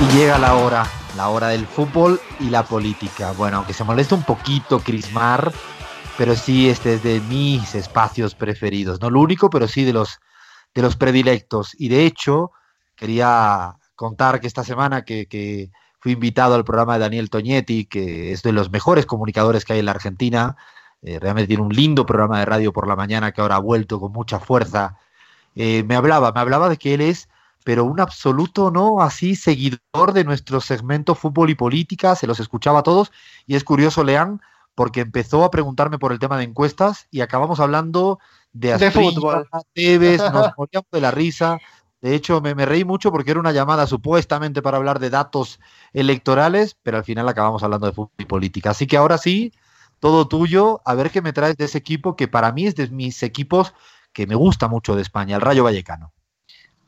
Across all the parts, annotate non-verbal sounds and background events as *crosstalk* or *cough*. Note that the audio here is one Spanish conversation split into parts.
Y llega la hora, la hora del fútbol y la política. Bueno, aunque se molesta un poquito Crismar, pero sí este es de mis espacios preferidos. No lo único, pero sí de los, de los predilectos. Y de hecho, quería contar que esta semana que, que fui invitado al programa de Daniel Toñetti, que es de los mejores comunicadores que hay en la Argentina. Eh, realmente tiene un lindo programa de radio por la mañana que ahora ha vuelto con mucha fuerza. Eh, me hablaba, me hablaba de que él es pero un absoluto no así seguidor de nuestro segmento fútbol y política, se los escuchaba a todos y es curioso, Lean, porque empezó a preguntarme por el tema de encuestas y acabamos hablando de, de fútbol. Tevez, *laughs* nos moríamos de la risa. De hecho, me, me, reí mucho porque era una llamada supuestamente para hablar de datos electorales, pero al final acabamos hablando de fútbol y política. Así que ahora sí, todo tuyo, a ver qué me traes de ese equipo que para mí es de mis equipos que me gusta mucho de España, el Rayo Vallecano.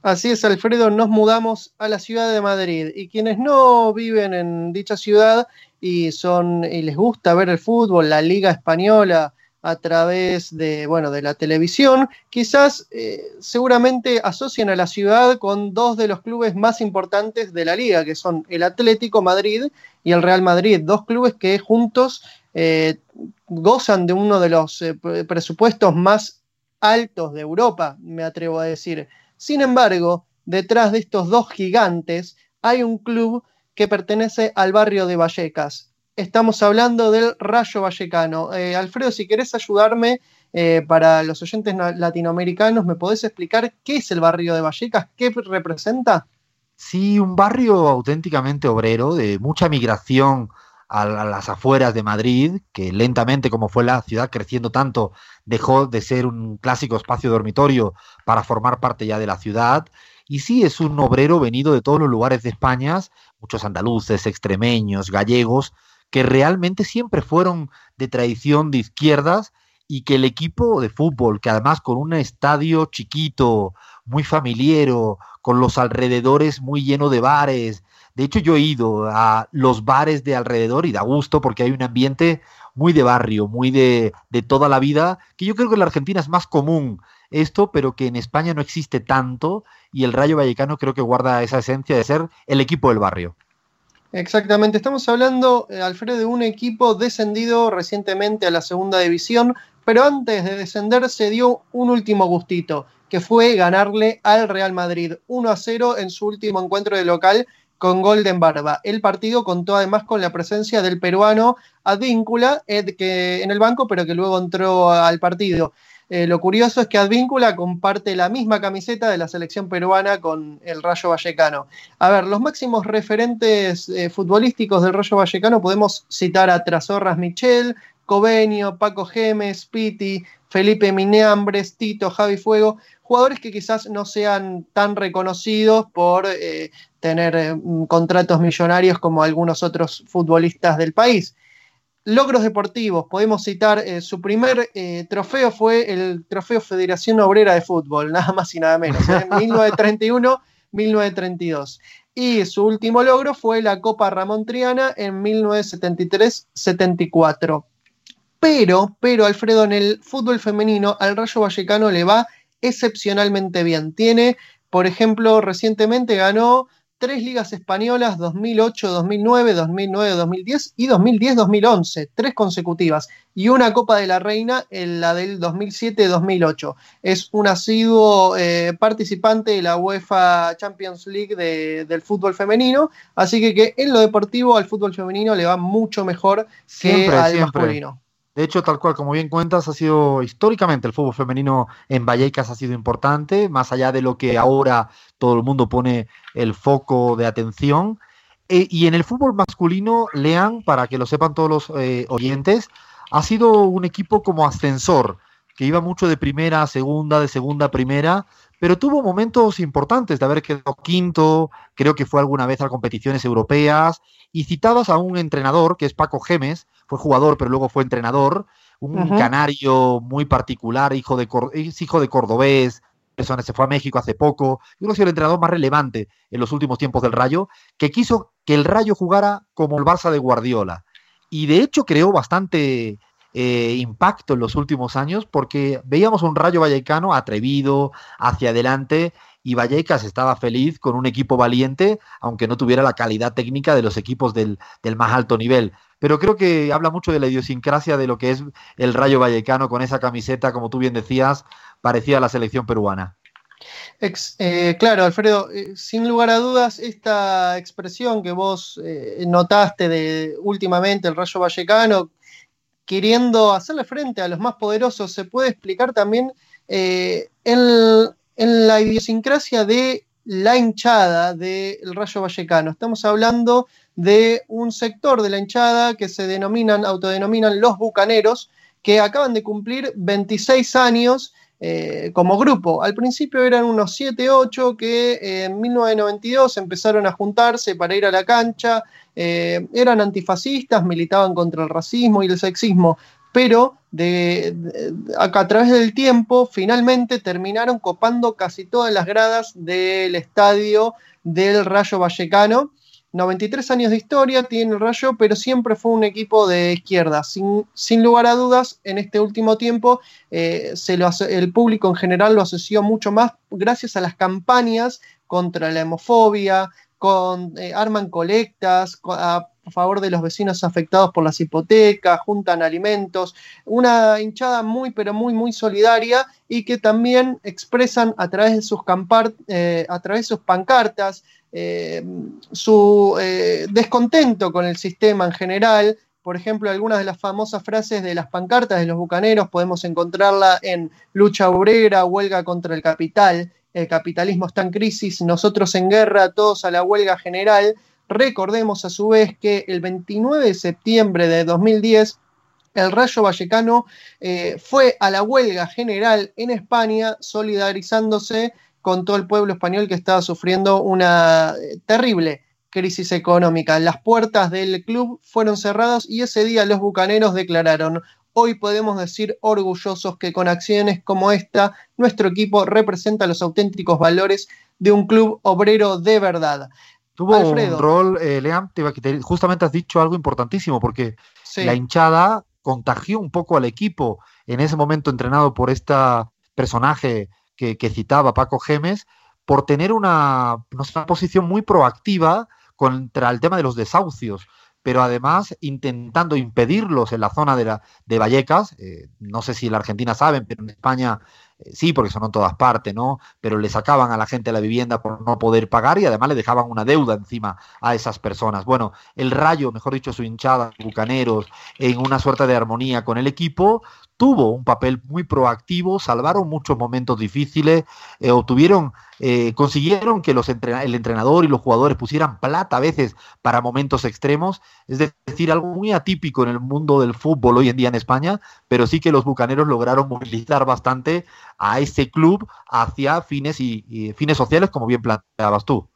Así es, Alfredo, nos mudamos a la ciudad de Madrid y quienes no viven en dicha ciudad y son y les gusta ver el fútbol, la Liga española a través de bueno de la televisión, quizás eh, seguramente asocian a la ciudad con dos de los clubes más importantes de la liga, que son el Atlético Madrid y el Real Madrid, dos clubes que juntos eh, gozan de uno de los eh, presupuestos más altos de Europa, me atrevo a decir. Sin embargo, detrás de estos dos gigantes hay un club que pertenece al barrio de Vallecas. Estamos hablando del Rayo Vallecano. Eh, Alfredo, si querés ayudarme eh, para los oyentes latinoamericanos, ¿me podés explicar qué es el barrio de Vallecas? ¿Qué representa? Sí, un barrio auténticamente obrero, de mucha migración a, las afueras de Madrid, que lentamente, como fue la ciudad creciendo tanto, dejó de ser un clásico espacio dormitorio para formar parte ya de la ciudad. Y sí, es un obrero venido de todos los lugares de España, muchos andaluces, extremeños, gallegos, que realmente siempre fueron de tradición de izquierdas y que el equipo de fútbol, que además con un estadio chiquito, muy familiero, con los alrededores muy lleno de bares, de hecho, yo he ido a los bares de alrededor y da gusto porque hay un ambiente muy de barrio, muy de, de, toda la vida, que yo creo que en la Argentina es más común esto, pero que en España no existe tanto y el Rayo Vallecano creo que guarda esa esencia de ser el equipo del barrio. Exactamente, estamos hablando, eh, Alfredo, de un equipo descendido recientemente a la segunda división, pero antes de descender se dio un último gustito, que fue ganarle al Real Madrid 1 a 0 en su último encuentro de local con Golden Barba. El partido contó además con la presencia del peruano Advíncula, que en el banco, pero que luego entró al partido. Eh, lo curioso es que Advíncula comparte la misma camiseta de la selección peruana con el Rayo Vallecano. A ver, los máximos referentes eh, futbolísticos del Rayo Vallecano podemos citar a Trasorras Michel, Paco Gemes, Piti, Felipe Mineambres, Tito, Javi Fuego, jugadores que quizás no sean tan reconocidos por eh, tener eh, contratos millonarios como algunos otros futbolistas del país. Logros deportivos, podemos citar, eh, su primer trofeo fue el Trofeo Federación Obrera de Fútbol, *laughs* nada más y nada menos, en 1931-1932. Y su último logro fue la Copa Ramón Triana en 1973-74. Pero, pero Alfredo, en el fútbol femenino al Rayo Vallecano le va excepcionalmente bien. Tiene, por ejemplo, recientemente ganó tres ligas españolas, 2008, 2009, 2009, 2010 y 2010-2011, tres consecutivas, y una Copa de la Reina en la del 2007-2008. Es un asiduo eh, participante de la UEFA Champions League de, del fútbol femenino, así que, que, en lo deportivo al fútbol femenino le va mucho mejor siempre, que al siempre. masculino. De hecho, tal cual, como bien cuentas, ha sido históricamente el fútbol femenino en Vallecas ha sido importante, más allá de lo que ahora todo el mundo pone el foco de atención. E, y en el fútbol masculino, Lean, para que lo sepan todos los eh, oyentes, ha sido un equipo como ascensor, que iba mucho de primera a segunda, de segunda a primera, pero tuvo momentos importantes de haber quedado quinto, creo que fue alguna vez a competiciones europeas, y citabas a un entrenador que es Paco Gemes, fue jugador pero luego fue entrenador, un canario muy particular, hijo de, hijo de cordobés, se fue a México hace poco, y uno ha sido el entrenador más relevante en los últimos tiempos del Rayo, que quiso que el Rayo jugara como el Barça de Guardiola. Y de hecho creó bastante eh, impacto en los últimos años porque veíamos un Rayo Vallecano atrevido, hacia adelante, y Vallecas estaba feliz con un equipo valiente, aunque no tuviera la calidad técnica de los equipos del, del, más alto nivel. Pero creo que habla mucho de la idiosincrasia de lo que es el Rayo Vallecano con esa camiseta, como tú bien decías, parecía la selección peruana. Eh, claro, Alfredo, eh, sin lugar a dudas, esta expresión que vos eh, notaste de últimamente el Rayo Vallecano, queriendo hacerle frente a los más poderosos, se puede explicar también en, en, la idiosincrasia de la hinchada del Rayo Vallecano. Estamos hablando de un sector de la hinchada que se denominan, autodenominan los bucaneros, que acaban de cumplir 26 años eh, como grupo. Al principio eran unos 7, 8 que eh, en 1992 empezaron a juntarse para ir a la cancha, eh, eran antifascistas, militaban contra el racismo y el sexismo, pero a, través del tiempo finalmente terminaron copando casi todas las gradas del estadio del Rayo Vallecano 93 años de historia tiene el Rayo, pero siempre fue un equipo de izquierda. Sin, lugar a dudas, en este último tiempo eh, el público en general lo asoció mucho más gracias a las campañas contra la hemofobia, eh, arman colectas a favor de los vecinos afectados por las hipotecas, juntan alimentos, una hinchada muy, pero muy, muy solidaria y que también expresan a través de sus, eh, a través de sus pancartas, eh, su descontento con el sistema en general. Por ejemplo, algunas de las famosas frases de las pancartas de los bucaneros podemos encontrarla en lucha obrera, huelga contra el capital, el capitalismo está en crisis, nosotros en guerra, todos a la huelga general. Recordemos a su vez que el 29 de septiembre de 2010 el Rayo Vallecano eh, fue a la huelga general en España solidarizándose con todo el pueblo español que estaba sufriendo una eh, terrible crisis económica. Las puertas del club fueron cerradas y ese día los bucaneros declararon, hoy podemos decir orgullosos que con acciones como esta, nuestro equipo representa los auténticos valores de un club obrero de verdad. Tuvo un rol, eh, Leam, justamente has dicho algo importantísimo, porque la hinchada contagió un poco al equipo en ese momento entrenado por esta personaje que, citaba Paco Gemes, por tener una, posición muy proactiva contra el tema de los desahucios pero además intentando impedirlos en la zona de, la, de Vallecas. Eh, no sé si en la Argentina saben, pero en España eh, sí, porque son en todas partes, ¿no? Pero le sacaban a la gente la vivienda por no poder pagar y además le dejaban una deuda encima a esas personas. Bueno, el Rayo, mejor dicho, su hinchada, Bucaneros, en una suerte de armonía con el equipo, tuvo un papel muy proactivo, salvaron muchos momentos difíciles, eh, obtuvieron, eh, consiguieron que los el entrenador y los jugadores pusieran plata a veces para momentos extremos, es decir, algo muy atípico en el mundo del fútbol hoy en día en España, pero sí que los bucaneros lograron movilizar bastante a ese club hacia fines y fines sociales, como bien planteabas tú.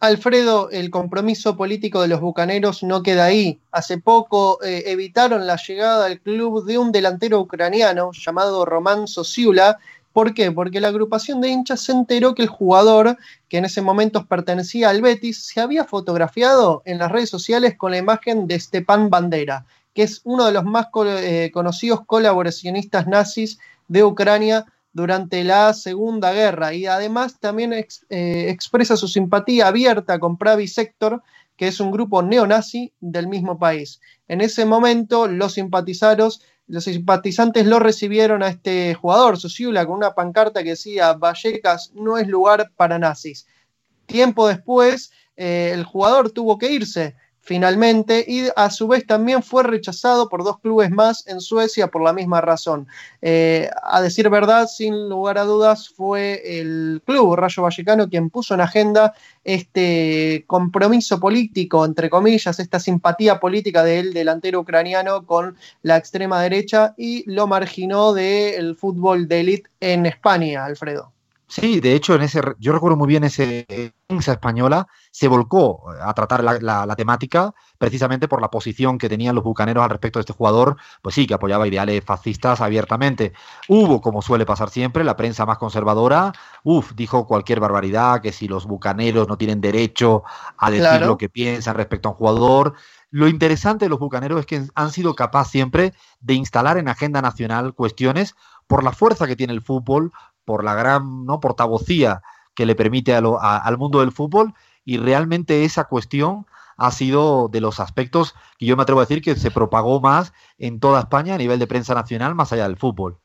Alfredo, el compromiso político de los Bucaneros no queda ahí. Hace poco eh, evitaron la llegada al club de un delantero ucraniano llamado Román Sosiula. ¿Por qué? Porque la agrupación de hinchas se enteró que el jugador, que en ese momento pertenecía al Betis, se había fotografiado en las redes sociales con la imagen de Stepan Bandera, que es uno de los más eh, conocidos colaboracionistas nazis de Ucrania durante la Segunda Guerra y además también eh, expresa su simpatía abierta con Pravi Sector, que es un grupo neonazi del mismo país. En ese momento los simpatizantes, los simpatizantes lo recibieron a este jugador, Sosiula, con una pancarta que decía Vallecas no es lugar para nazis. Tiempo después, eh, el jugador tuvo que irse finalmente y a su vez también fue rechazado por dos clubes más en Suecia por la misma razón. Eh, a decir verdad, sin lugar a dudas, fue el club Rayo Vallecano quien puso en agenda este compromiso político, entre comillas, esta simpatía política del delantero ucraniano con la extrema derecha y lo marginó del fútbol de élite en España, Alfredo. Sí, de hecho, en ese, yo recuerdo muy bien ese prensa española se volcó a tratar la, temática precisamente por la posición que tenían los bucaneros al respecto de este jugador, pues sí, que apoyaba ideales fascistas abiertamente. Hubo, como suele pasar siempre, la prensa más conservadora, uff, dijo cualquier barbaridad, que si los bucaneros no tienen derecho a decir lo que piensan respecto a un jugador. Lo interesante de los bucaneros es que han sido capaces siempre de instalar en agenda nacional cuestiones por la fuerza que tiene el fútbol, por la gran ¿no? portavocía que le permite al mundo del fútbol y realmente esa cuestión ha sido de los aspectos que yo me atrevo a decir que se propagó más en toda España a nivel de prensa nacional más allá del fútbol.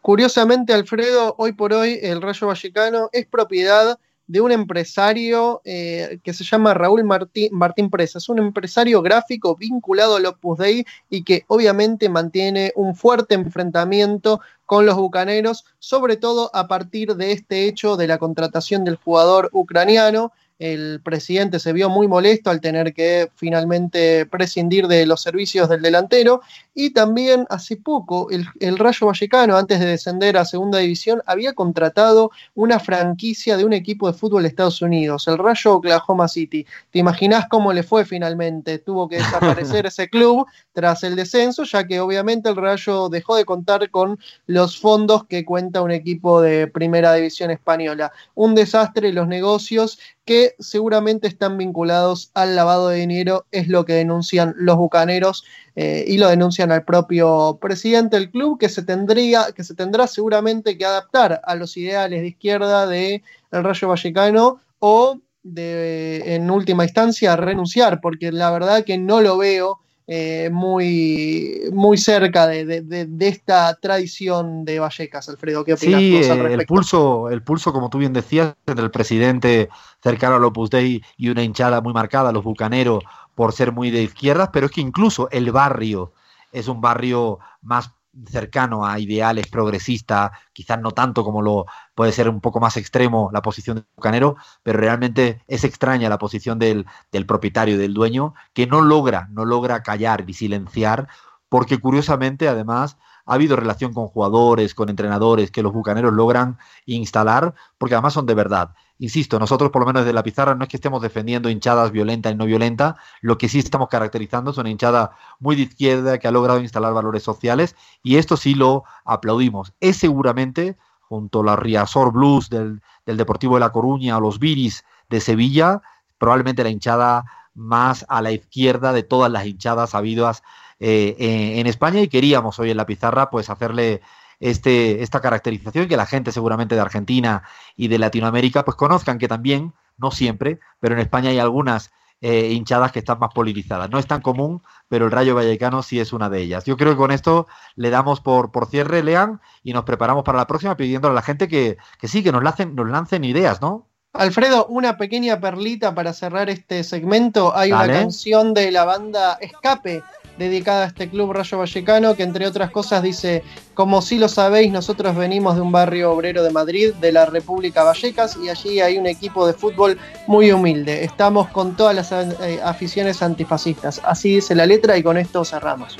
Curiosamente, Alfredo, hoy por hoy el Rayo Vallecano es propiedad de un empresario eh, que se llama Raúl Martín, Martín Presa. Es un empresario gráfico vinculado al Opus Dei y que obviamente mantiene un fuerte enfrentamiento con los bucaneros, sobre todo a partir de este hecho de la contratación del jugador ucraniano el presidente se vio muy molesto al tener que finalmente prescindir de los servicios del delantero y también hace poco el, Rayo Vallecano, antes de descender a segunda división, había contratado una franquicia de un equipo de fútbol de Estados Unidos, el Rayo Oklahoma City. ¿Te imaginas cómo le fue finalmente? Tuvo que desaparecer *laughs* ese club tras el descenso, ya que obviamente el Rayo dejó de contar con los fondos que cuenta un equipo de primera división española. Un desastre los negocios que seguramente están vinculados al lavado de dinero, es lo que denuncian los bucaneros eh, y lo denuncian al propio presidente del club, que se tendría, que se tendrá seguramente que adaptar a los ideales de izquierda del el Rayo Vallecano o de, en última instancia, renunciar, porque la verdad que no lo veo eh, muy, muy cerca de, esta tradición de Vallecas, Alfredo. ¿Qué opinas sí, El pulso, el pulso, como tú bien decías, entre el presidente cercano al Opus Dei y una hinchada muy marcada, los bucaneros, por ser muy de izquierdas, pero es que incluso el barrio es un barrio más cercano a ideales progresistas, quizás no tanto como lo puede ser un poco más extremo la posición del bucanero, pero realmente es extraña la posición del, del propietario, del dueño, que no logra, no logra callar ni silenciar, porque curiosamente además ha habido relación con jugadores, con entrenadores que los bucaneros logran instalar, porque además son de verdad. Insisto, nosotros por lo menos desde la pizarra no es que estemos defendiendo hinchadas violentas y no violentas, lo que sí estamos caracterizando es una hinchada muy de izquierda que ha logrado instalar valores sociales y esto sí lo aplaudimos. Es seguramente, junto a la Riazor Blues del, Deportivo de La Coruña o los Viris de Sevilla, probablemente la hinchada más a la izquierda de todas las hinchadas habidas eh, en España y queríamos hoy en la pizarra pues hacerle este, esta caracterización que la gente seguramente de Argentina y de Latinoamérica pues conozcan que también, no siempre, pero en España hay algunas eh, hinchadas que están más politizadas. No es tan común, pero el Rayo Vallecano sí es una de ellas. Yo creo que con esto le damos por, por cierre, Lean, y nos preparamos para la próxima pidiéndole a la gente que, que sí, que nos lancen, nos lancen ideas, ¿no? Alfredo, una pequeña perlita para cerrar este segmento. Hay una canción de la banda Escape dedicada a este club Rayo Vallecano, que entre otras cosas dice, como si lo sabéis, nosotros venimos de un barrio obrero de Madrid, de la República Vallecas, y allí hay un equipo de fútbol muy humilde. Estamos con todas las eh, aficiones antifascistas. Así dice la letra y con esto cerramos.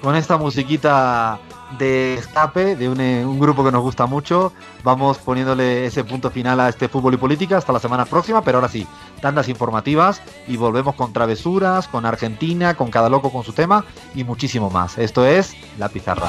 Con esta musiquita de escape de eh, un, grupo que nos gusta mucho. Vamos poniéndole ese punto final a este fútbol y política hasta la semana próxima, pero ahora sí, tandas informativas y volvemos con travesuras, con Argentina, con cada loco con su tema y muchísimo más. Esto es La Pizarra.